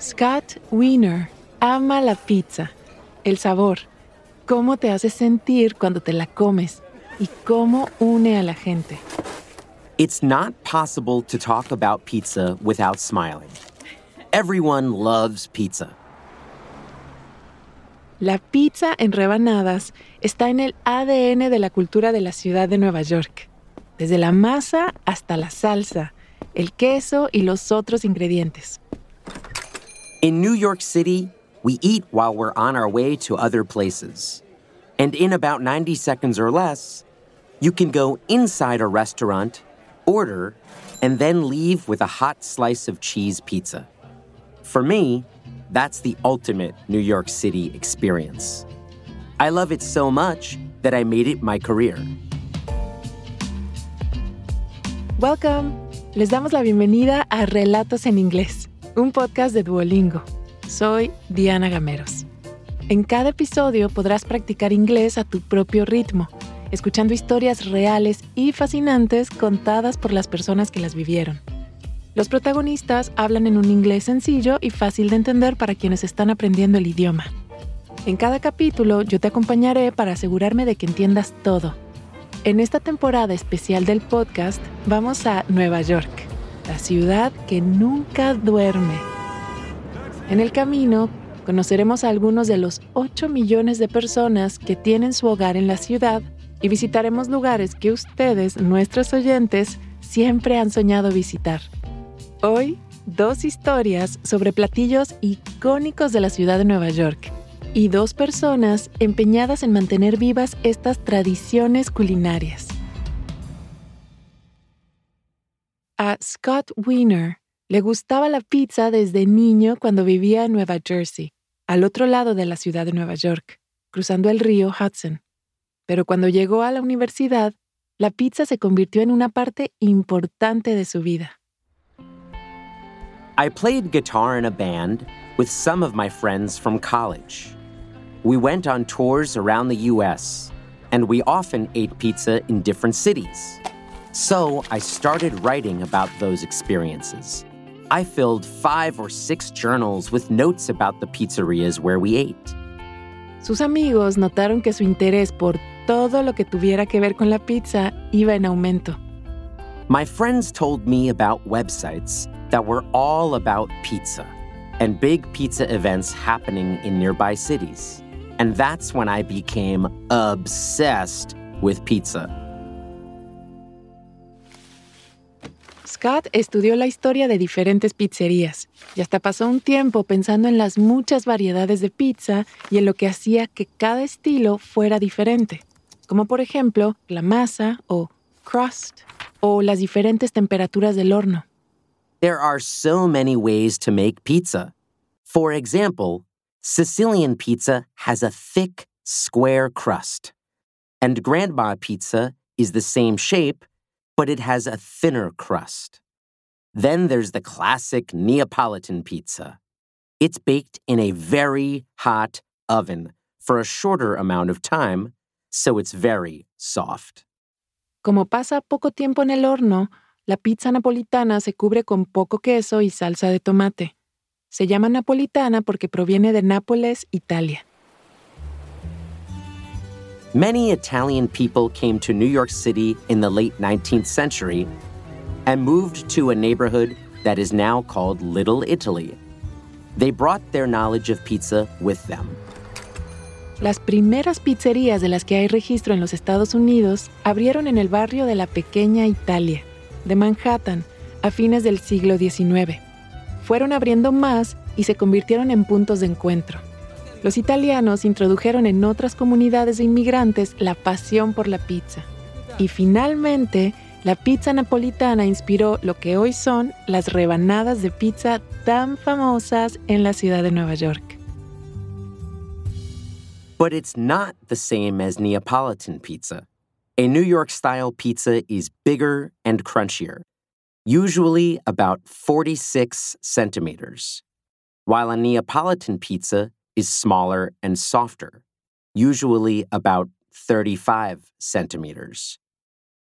Scott Wiener ama la pizza, el sabor, cómo te hace sentir cuando te la comes y cómo une a la gente. It's not possible to talk about pizza without smiling. Everyone loves pizza. La pizza en rebanadas está en el ADN de la cultura de la ciudad de Nueva York, desde la masa hasta la salsa, el queso y los otros ingredientes. In New York City, we eat while we're on our way to other places. And in about 90 seconds or less, you can go inside a restaurant, order, and then leave with a hot slice of cheese pizza. For me, that's the ultimate New York City experience. I love it so much that I made it my career. Welcome. Les damos la bienvenida a Relatos en Inglés, un podcast de Duolingo. Soy Diana Gameros. En cada episodio podrás practicar inglés a tu propio ritmo, escuchando historias reales y fascinantes contadas por las personas que las vivieron. Los protagonistas hablan en un inglés sencillo y fácil de entender para quienes están aprendiendo el idioma. En cada capítulo yo te acompañaré para asegurarme de que entiendas todo. En esta temporada especial del podcast vamos a Nueva York, la ciudad que nunca duerme. En el camino conoceremos a algunos de los 8 millones de personas que tienen su hogar en la ciudad y visitaremos lugares que ustedes, nuestros oyentes, siempre han soñado visitar. Hoy, dos historias sobre platillos icónicos de la ciudad de Nueva York y dos personas empeñadas en mantener vivas estas tradiciones culinarias. A Scott Wiener le gustaba la pizza desde niño cuando vivía en Nueva Jersey, al otro lado de la ciudad de Nueva York, cruzando el río Hudson. Pero cuando llegó a la universidad, la pizza se convirtió en una parte importante de su vida. I played guitar in a band with some of my friends from college. We went on tours around the US, and we often ate pizza in different cities. So I started writing about those experiences. I filled five or six journals with notes about the pizzerias where we ate. Sus amigos notaron que su interés por todo lo que tuviera que ver con la pizza iba en aumento. My friends told me about websites that were all about pizza and big pizza events happening in nearby cities. And that's when I became obsessed with pizza. Scott estudió la historia de diferentes pizzerías y hasta pasó un tiempo pensando en las muchas variedades de pizza y en lo que hacía que cada estilo fuera diferente, como por ejemplo la masa o crust o las diferentes temperaturas del horno. There are so many ways to make pizza. For example, Sicilian pizza has a thick, square crust. And grandma pizza is the same shape, but it has a thinner crust. Then there's the classic Neapolitan pizza. It's baked in a very hot oven for a shorter amount of time, so it's very soft. Como pasa poco tiempo en el horno, la pizza napolitana se cubre con poco queso y salsa de tomate. Se llama napolitana porque proviene de Nápoles, Italia. Many Italian people came to New York City in the late 19th century and moved to a neighborhood that is now called Little Italy. They brought their knowledge of pizza with them. Las primeras pizzerías de las que hay registro en los Estados Unidos abrieron en el barrio de la Pequeña Italia, de Manhattan, a fines del siglo XIX. Fueron abriendo más y se convirtieron en puntos de encuentro. Los italianos introdujeron en otras comunidades de inmigrantes la pasión por la pizza. Y finalmente, la pizza napolitana inspiró lo que hoy son las rebanadas de pizza tan famosas en la ciudad de Nueva York. But it's not the same as Neapolitan pizza. A New York style pizza is bigger and crunchier, usually about 46 centimeters, while a Neapolitan pizza is smaller and softer, usually about 35 centimeters.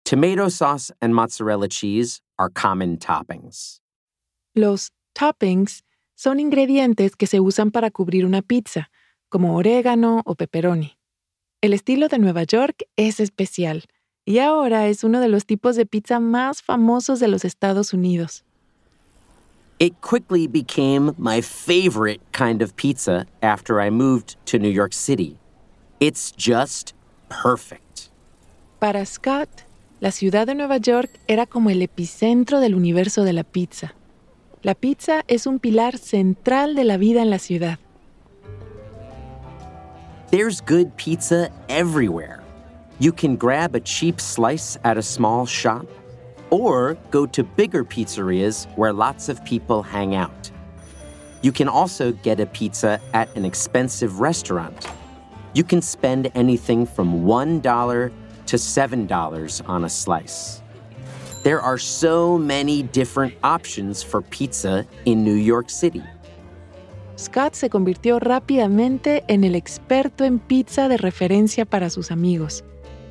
Tomato sauce and mozzarella cheese are common toppings. Los toppings son ingredientes que se usan para cubrir una pizza, como orégano o pepperoni. El estilo de Nueva York es especial y ahora es uno de los tipos de pizza más famosos de los Estados Unidos. It quickly became my favorite kind of pizza after I moved to New York City. It's just perfect. Para Scott, la ciudad de Nueva York era como el epicentro del universo de la pizza. La pizza es un pilar central de la vida en la ciudad. There's good pizza everywhere. You can grab a cheap slice at a small shop or go to bigger pizzerias where lots of people hang out. You can also get a pizza at an expensive restaurant. You can spend anything from $1 to $7 on a slice. There are so many different options for pizza in New York City. Scott se convirtió rápidamente en el experto en pizza de referencia para sus amigos.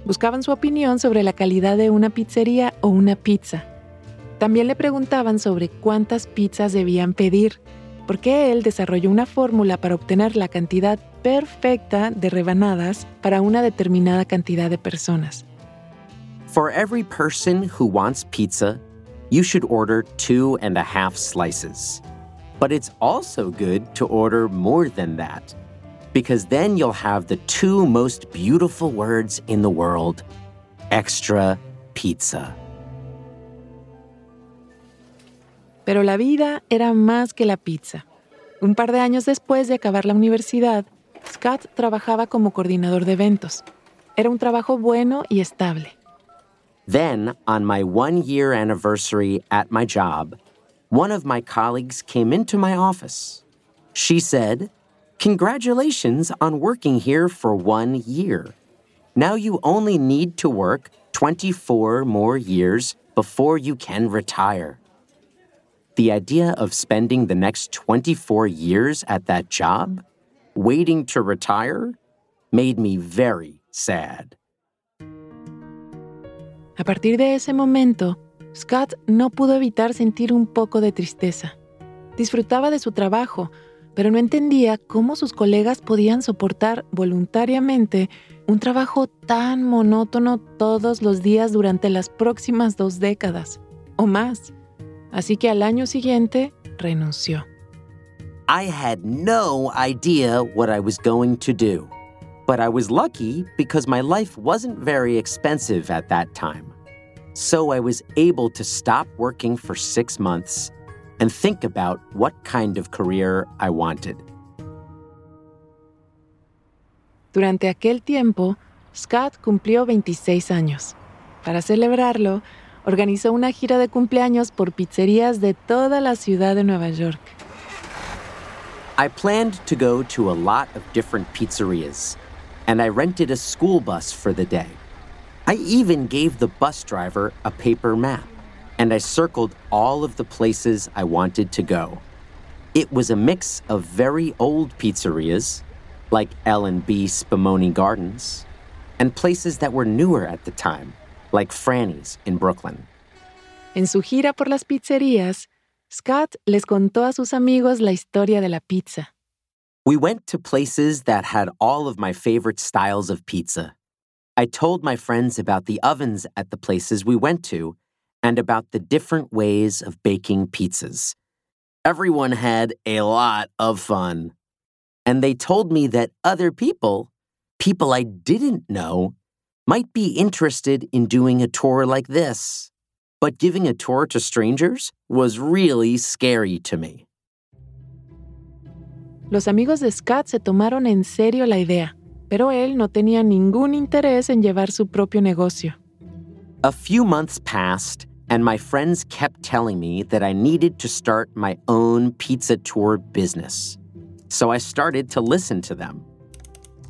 Buscaban su opinión sobre la calidad de una pizzería o una pizza. También le preguntaban sobre cuántas pizzas debían pedir, porque él desarrolló una fórmula para obtener la cantidad perfecta de rebanadas para una determinada cantidad de personas. For every person who wants pizza, you should order two and a half slices. But it's also good to order more than that, because then you'll have the two most beautiful words in the world extra pizza. Pero la vida era más que la pizza. Un par de años después de acabar la universidad, Scott trabajaba como coordinador de eventos. Era un trabajo bueno y estable. Then, on my one year anniversary at my job, one of my colleagues came into my office. She said, Congratulations on working here for one year. Now you only need to work 24 more years before you can retire. The idea of spending the next 24 years at that job, waiting to retire, made me very sad. A partir de ese momento, Scott no pudo evitar sentir un poco de tristeza. Disfrutaba de su trabajo, pero no entendía cómo sus colegas podían soportar voluntariamente un trabajo tan monótono todos los días durante las próximas dos décadas o más. Así que al año siguiente renunció. I had no idea what I was going to do. But I was lucky because my life wasn't very expensive at that time. So I was able to stop working for six months and think about what kind of career I wanted. Durante aquel tiempo, Scott cumplió 26 años. Para celebrarlo, organizó una gira de cumpleaños por pizzerías de toda la ciudad de Nueva York. I planned to go to a lot of different pizzerias, and I rented a school bus for the day. I even gave the bus driver a paper map, and I circled all of the places I wanted to go. It was a mix of very old pizzerias, like L&B Spumoni Gardens, and places that were newer at the time, like Franny's in Brooklyn. En su gira por las pizzerías, Scott les contó a sus amigos la historia de la pizza. We went to places that had all of my favorite styles of pizza. I told my friends about the ovens at the places we went to and about the different ways of baking pizzas. Everyone had a lot of fun. And they told me that other people, people I didn't know, might be interested in doing a tour like this. But giving a tour to strangers was really scary to me. Los amigos de Scott se tomaron en serio la idea, pero él no tenía ningún interés en llevar su propio negocio. A few months passed, and my friends kept telling me that I needed to start my own pizza tour business. So I started to listen to them.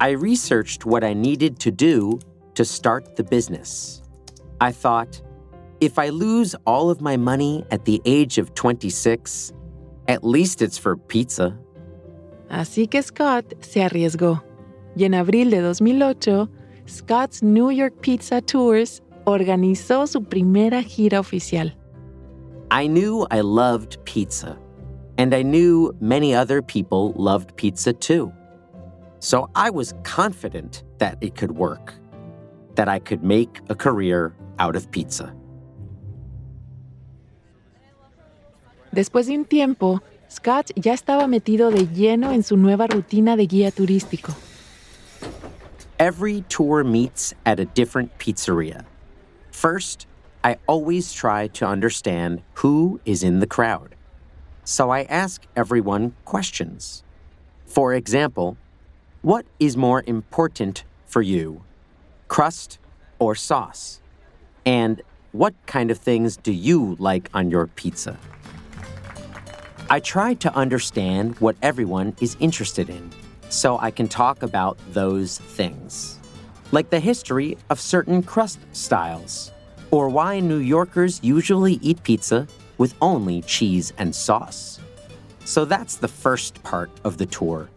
I researched what I needed to do to start the business. I thought, if I lose all of my money at the age of 26, at least it's for pizza. Así que Scott se arriesgó. Y en abril de 2008, Scott's New York Pizza Tours organizó su primera gira oficial. I knew I loved pizza, And I knew many other people loved pizza too. So I was confident that it could work, that I could make a career out of pizza. Después de un tiempo, Scott ya estaba metido de lleno en su nueva rutina de guía turístico. Every tour meets at a different pizzeria. First, I always try to understand who is in the crowd. So I ask everyone questions. For example, what is more important for you, crust or sauce? And what kind of things do you like on your pizza? I try to understand what everyone is interested in so I can talk about those things, like the history of certain crust styles, or why New Yorkers usually eat pizza with only cheese and sauce. So that's the first part of the tour.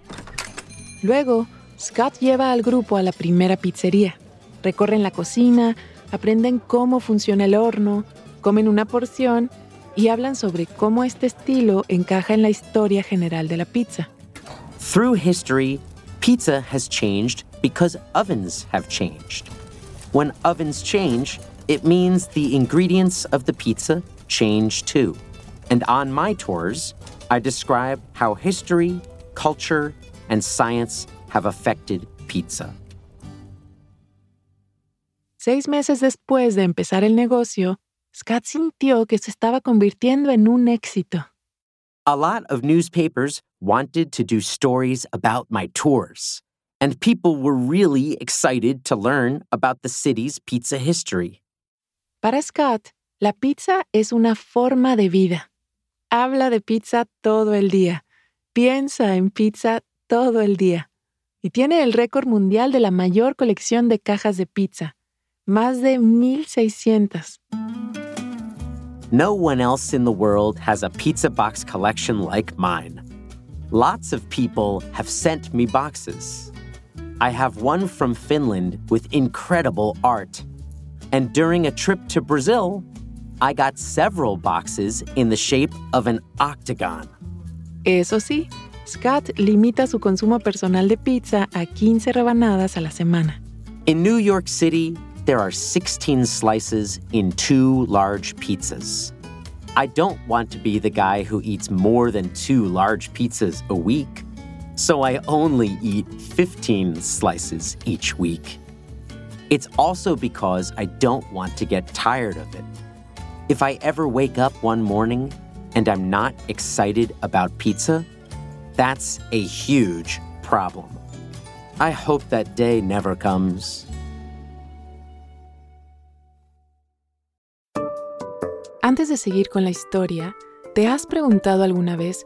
Luego, Scott lleva al grupo a la primera pizzería. Recorren la cocina, aprenden cómo funciona el horno, comen una porción y hablan sobre cómo este estilo encaja en la historia general de la pizza. Through history, pizza has changed because ovens have changed. When ovens change, it means the ingredients of the pizza change too. And on my tours, I describe how history, culture, and science have affected pizza. Seis meses después de empezar el negocio, Scott sintió que se estaba convirtiendo en un éxito. A lot of newspapers wanted to do stories about my tours, and people were really excited to learn about the city's pizza history. Para Scott, la pizza es una forma de vida. Habla de pizza todo el día, piensa en pizza todo el día y tiene el récord mundial de la mayor colección de cajas de pizza, más de 1600. No one else in the world has a pizza box collection like mine. Lots of people have sent me boxes. I have one from Finland with incredible art. And during a trip to Brazil, I got several boxes in the shape of an octagon. Eso sí, Scott limita su consumo personal de pizza a 15 rebanadas a la semana. In New York City, there are 16 slices in two large pizzas. I don't want to be the guy who eats more than two large pizzas a week, so I only eat 15 slices each week. It's also because I don't want to get tired of it. If I ever wake up one morning and I'm not excited about pizza, that's a huge problem. I hope that day never comes. Antes de seguir con la historia, ¿te has preguntado alguna vez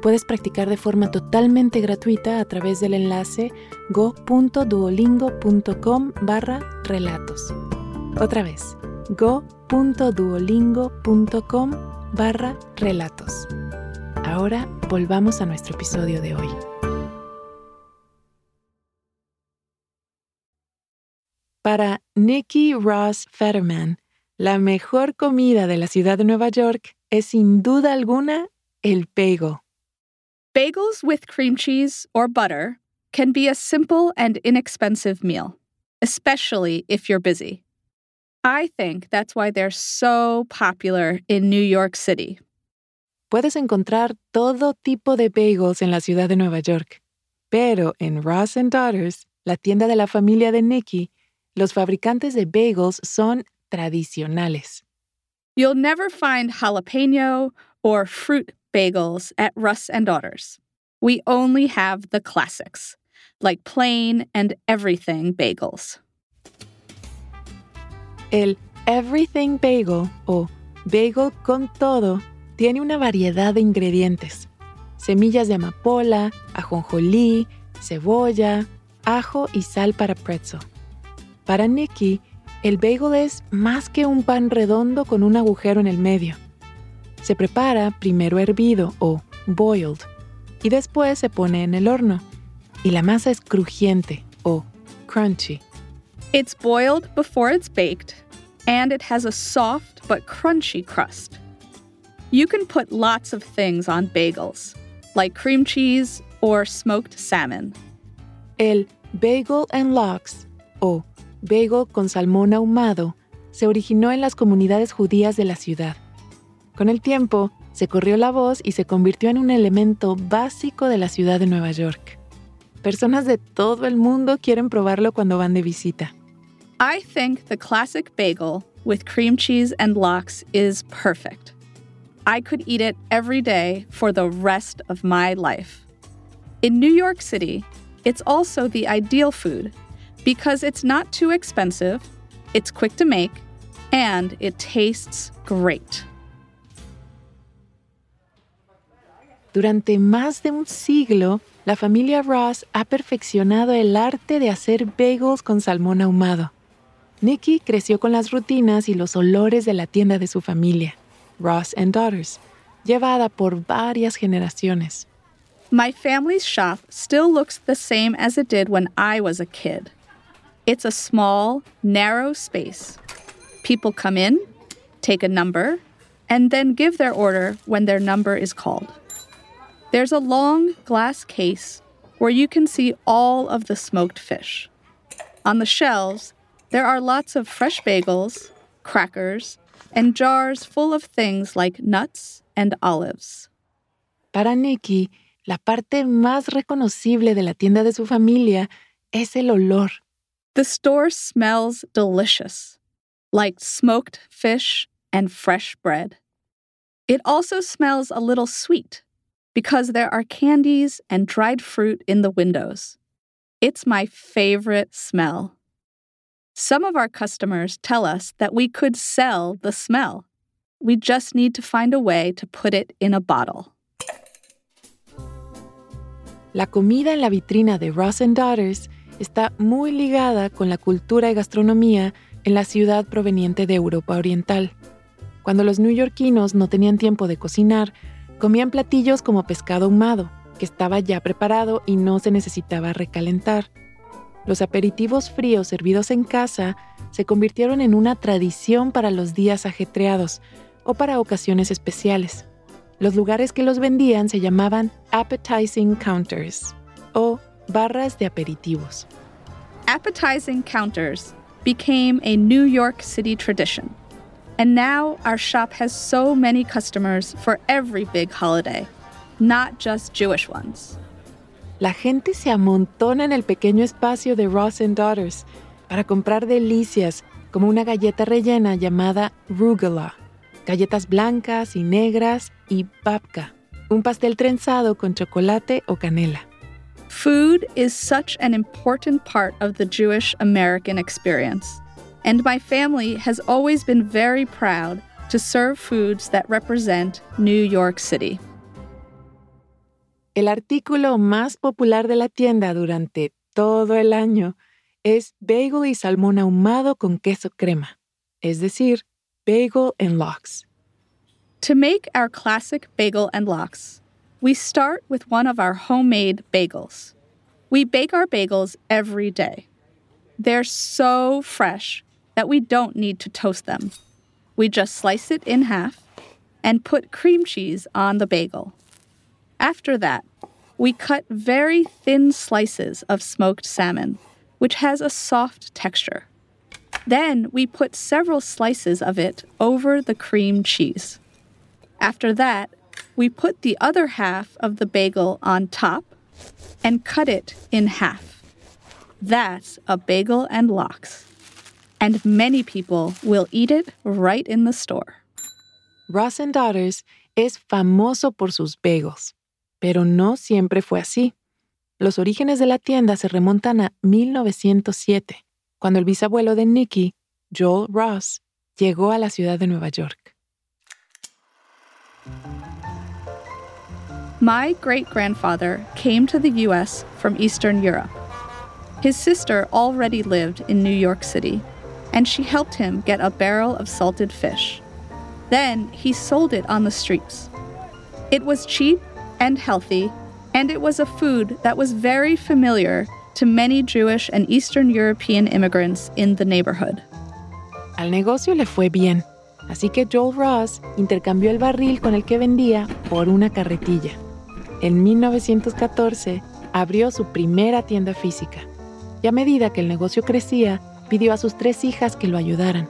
puedes practicar de forma totalmente gratuita a través del enlace go.duolingo.com barra relatos. Otra vez, go.duolingo.com barra relatos. Ahora volvamos a nuestro episodio de hoy. Para Nikki Ross Fetterman, la mejor comida de la ciudad de Nueva York es sin duda alguna el bagel. Bagels with cream cheese or butter can be a simple and inexpensive meal, especially if you're busy. I think that's why they're so popular in New York City. Puedes encontrar todo tipo de bagels en la ciudad de Nueva York, pero en Russ and Daughters, la tienda de la familia de Nikki, los fabricantes de bagels son tradicionales. You'll never find jalapeno or fruit bagels at Russ and Daughters. We only have the classics, like plain and everything bagels. El Everything Bagel o bagel con todo tiene una variedad de ingredientes. Semillas de amapola, ajonjolí, cebolla, ajo y sal para pretzel. Para Nikki, el bagel es más que un pan redondo con un agujero en el medio. Se prepara primero hervido o boiled y después se pone en el horno. Y la masa es crujiente o crunchy. It's boiled before it's baked, and it has a soft but crunchy crust. You can put lots of things on bagels, like cream cheese or smoked salmon. El bagel and lox o bagel con salmón ahumado se originó en las comunidades judías de la ciudad. Con el tiempo, se corrió la voz y se convirtió en un elemento básico de la ciudad de Nueva York. Personas de todo el mundo quieren probarlo cuando van de visita. I think the classic bagel with cream cheese and lox is perfect. I could eat it every day for the rest of my life. In New York City, it's also the ideal food because it's not too expensive, it's quick to make, and it tastes great. Durante más de un siglo, la familia Ross ha perfeccionado el arte de hacer bagels con salmón ahumado. Nikki creció con las rutinas y los olores de la tienda de su familia, Ross and Daughters, llevada por varias generaciones. My family's shop still looks the same as it did when I was a kid. It's a small, narrow space. People come in, take a number, and then give their order when their number is called. There's a long glass case where you can see all of the smoked fish. On the shelves, there are lots of fresh bagels, crackers, and jars full of things like nuts and olives. Para Nikki, la parte más reconocible de la tienda de su familia es el olor. The store smells delicious, like smoked fish and fresh bread. It also smells a little sweet because there are candies and dried fruit in the windows. It's my favorite smell. Some of our customers tell us that we could sell the smell. We just need to find a way to put it in a bottle. La comida en la vitrina de Russ and Daughters está muy ligada con la cultura y gastronomía en la ciudad proveniente de Europa Oriental. Cuando los neoyorquinos no tenían tiempo de cocinar, comían platillos como pescado ahumado, que estaba ya preparado y no se necesitaba recalentar. Los aperitivos fríos servidos en casa se convirtieron en una tradición para los días ajetreados o para ocasiones especiales. Los lugares que los vendían se llamaban appetizing counters o barras de aperitivos. Appetizing counters became a New York City tradition. And now our shop has so many customers for every big holiday, not just Jewish ones. La gente se amontona en el pequeño espacio de Russ and Daughters para comprar delicias como una galleta rellena llamada rugula, galletas blancas y negras y babka, un pastel trenzado con chocolate o canela. Food is such an important part of the Jewish American experience, and my family has always been very proud to serve foods that represent New York City. El artículo más popular de la tienda durante todo el año es bagel y salmón ahumado con queso crema, es decir, bagel and lox. To make our classic bagel and lox, we start with one of our homemade bagels. We bake our bagels every day. They're so fresh that we don't need to toast them. We just slice it in half and put cream cheese on the bagel. After that, we cut very thin slices of smoked salmon, which has a soft texture. Then we put several slices of it over the cream cheese. After that, we put the other half of the bagel on top and cut it in half. That's a bagel and lox. And many people will eat it right in the store. Russ and Daughters es famoso por sus bagels, pero no siempre fue así. Los orígenes de la tienda se remontan a 1907, cuando el bisabuelo de Nicky, Joel Russ, llegó a la ciudad de Nueva York. My great grandfather came to the US from Eastern Europe. His sister already lived in New York City, and she helped him get a barrel of salted fish. Then he sold it on the streets. It was cheap and healthy, and it was a food that was very familiar to many Jewish and Eastern European immigrants in the neighborhood. Al negocio le fue bien, así que Joel Russ intercambió el barril con el que vendía por una carretilla. En 1914 abrió su primera tienda física y a medida que el negocio crecía, pidió a sus tres hijas que lo ayudaran.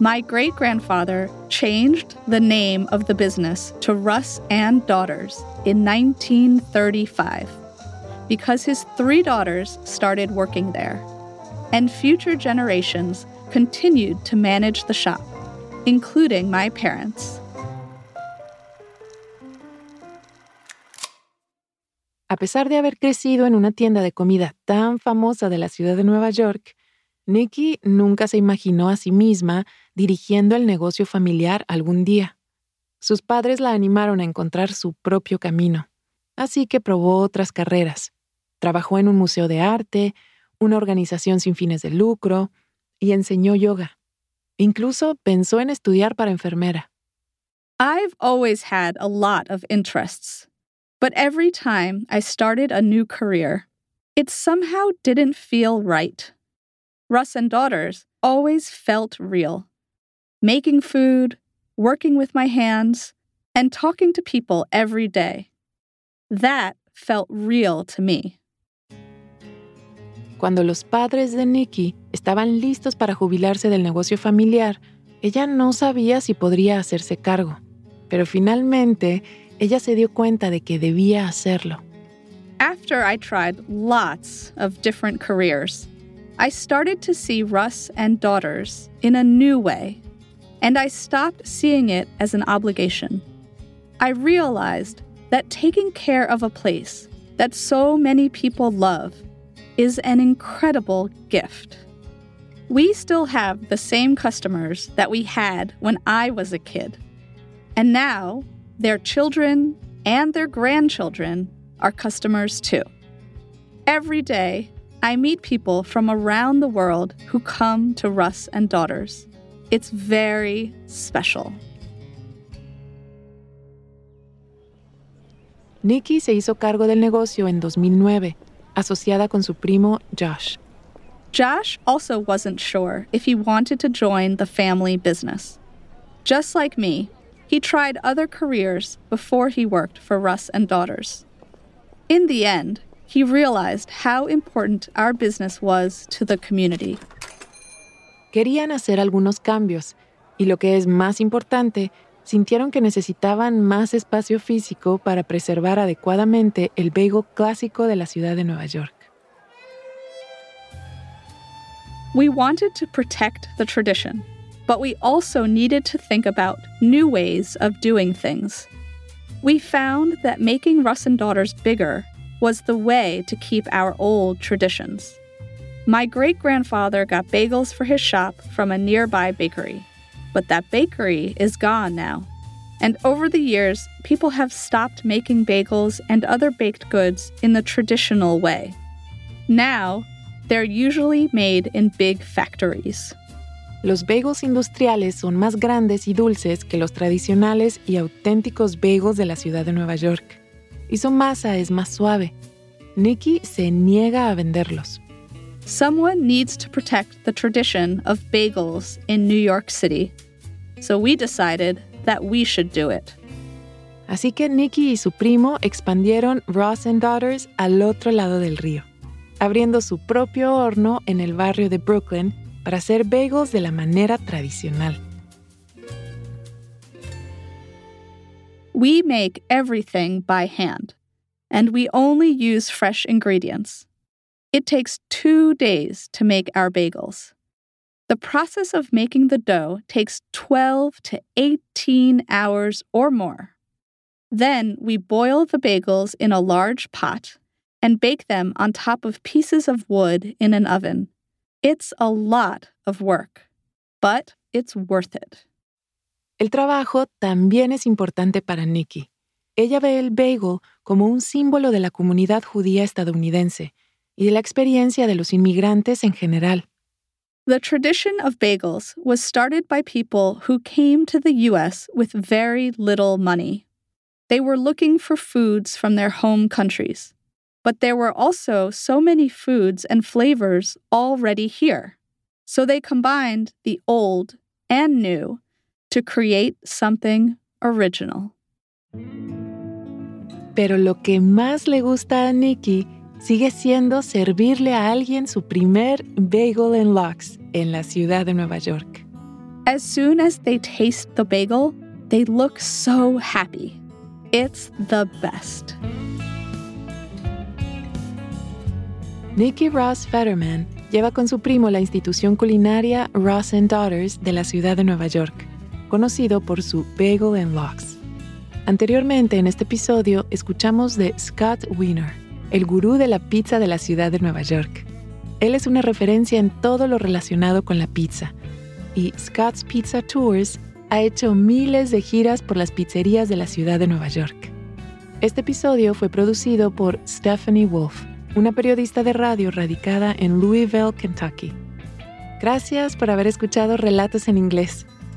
My great grandfather changed the name of the business to Russ and Daughters in 1935 because his three daughters started working there, and future generations continued to manage the shop, including my parents. A pesar de haber crecido en una tienda de comida tan famosa de la ciudad de Nueva York, Nikki nunca se imaginó a sí misma dirigiendo el negocio familiar algún día. Sus padres la animaron a encontrar su propio camino, así que probó otras carreras. Trabajó en un museo de arte, una organización sin fines de lucro y enseñó yoga. Incluso pensó en estudiar para enfermera. I've always had a lot of interests, but every time I started a new career, it somehow didn't feel right. Russ and Daughters always felt real. Making food, working with my hands, and talking to people every day. That felt real to me. Cuando los padres de Nikki estaban listos para jubilarse del negocio familiar, ella no sabía si podría hacerse cargo, pero finalmente ella se dio cuenta de que debía hacerlo. After I tried lots of different careers, I started to see Russ and daughters in a new way, and I stopped seeing it as an obligation. I realized that taking care of a place that so many people love is an incredible gift. We still have the same customers that we had when I was a kid. And now their children and their grandchildren are customers too. Every day, I meet people from around the world who come to Russ and Daughters. It's very special. Nikki se hizo cargo del negocio en 2009, asociada con su primo Josh. Josh also wasn't sure if he wanted to join the family business. Just like me, he tried other careers before he worked for Russ and Daughters. In the end, he realized how important our business was to the community. Querían hacer algunos cambios y lo que es más importante, sintieron que necesitaban más espacio físico para preservar adecuadamente el bagel clásico de la ciudad de Nueva York. We wanted to protect the tradition, but we also needed to think about new ways of doing things. We found that making Russ and Daughters bigger was the way to keep our old traditions. My great grandfather got bagels for his shop from a nearby bakery, but that bakery is gone now. And over the years, people have stopped making bagels and other baked goods in the traditional way. Now, they're usually made in big factories. Los bagels industriales son más grandes y dulces que los tradicionales y auténticos bagels de la ciudad de Nueva York. Y su masa es más suave. Nikki se niega a venderlos. Someone needs to protect the tradition of bagels in New York City. So we decided that we should do it. Así que Nikki y su primo expandieron Ross and Daughters al otro lado del río, abriendo su propio horno en el barrio de Brooklyn para hacer bagels de la manera tradicional. We make everything by hand, and we only use fresh ingredients. It takes two days to make our bagels. The process of making the dough takes 12 to 18 hours or more. Then we boil the bagels in a large pot and bake them on top of pieces of wood in an oven. It's a lot of work, but it's worth it. El trabajo también es importante para Nikki. Ella ve el bagel como un símbolo de la comunidad judía estadounidense y de la experiencia de los inmigrantes en general. The tradition of bagels was started by people who came to the U.S. with very little money. They were looking for foods from their home countries. But there were also so many foods and flavors already here. So they combined the old and new to create something original. Pero lo que más le gusta a Nikki sigue siendo servirle a alguien su primer bagel and lox en la ciudad de Nueva York. As soon as they taste the bagel, they look so happy. It's the best. Nikki Ross Fetterman lleva con su primo la institución culinaria Ross and Daughters de la ciudad de Nueva York, conocido por su Bagel and Lox. Anteriormente en este episodio escuchamos de Scott Wiener, el gurú de la pizza de la ciudad de Nueva York. Él es una referencia en todo lo relacionado con la pizza y Scott's Pizza Tours ha hecho miles de giras por las pizzerías de la ciudad de Nueva York. Este episodio fue producido por Stephanie Wolf una periodista de radio radicada en Louisville, Kentucky. Gracias por haber escuchado Relatos en Inglés.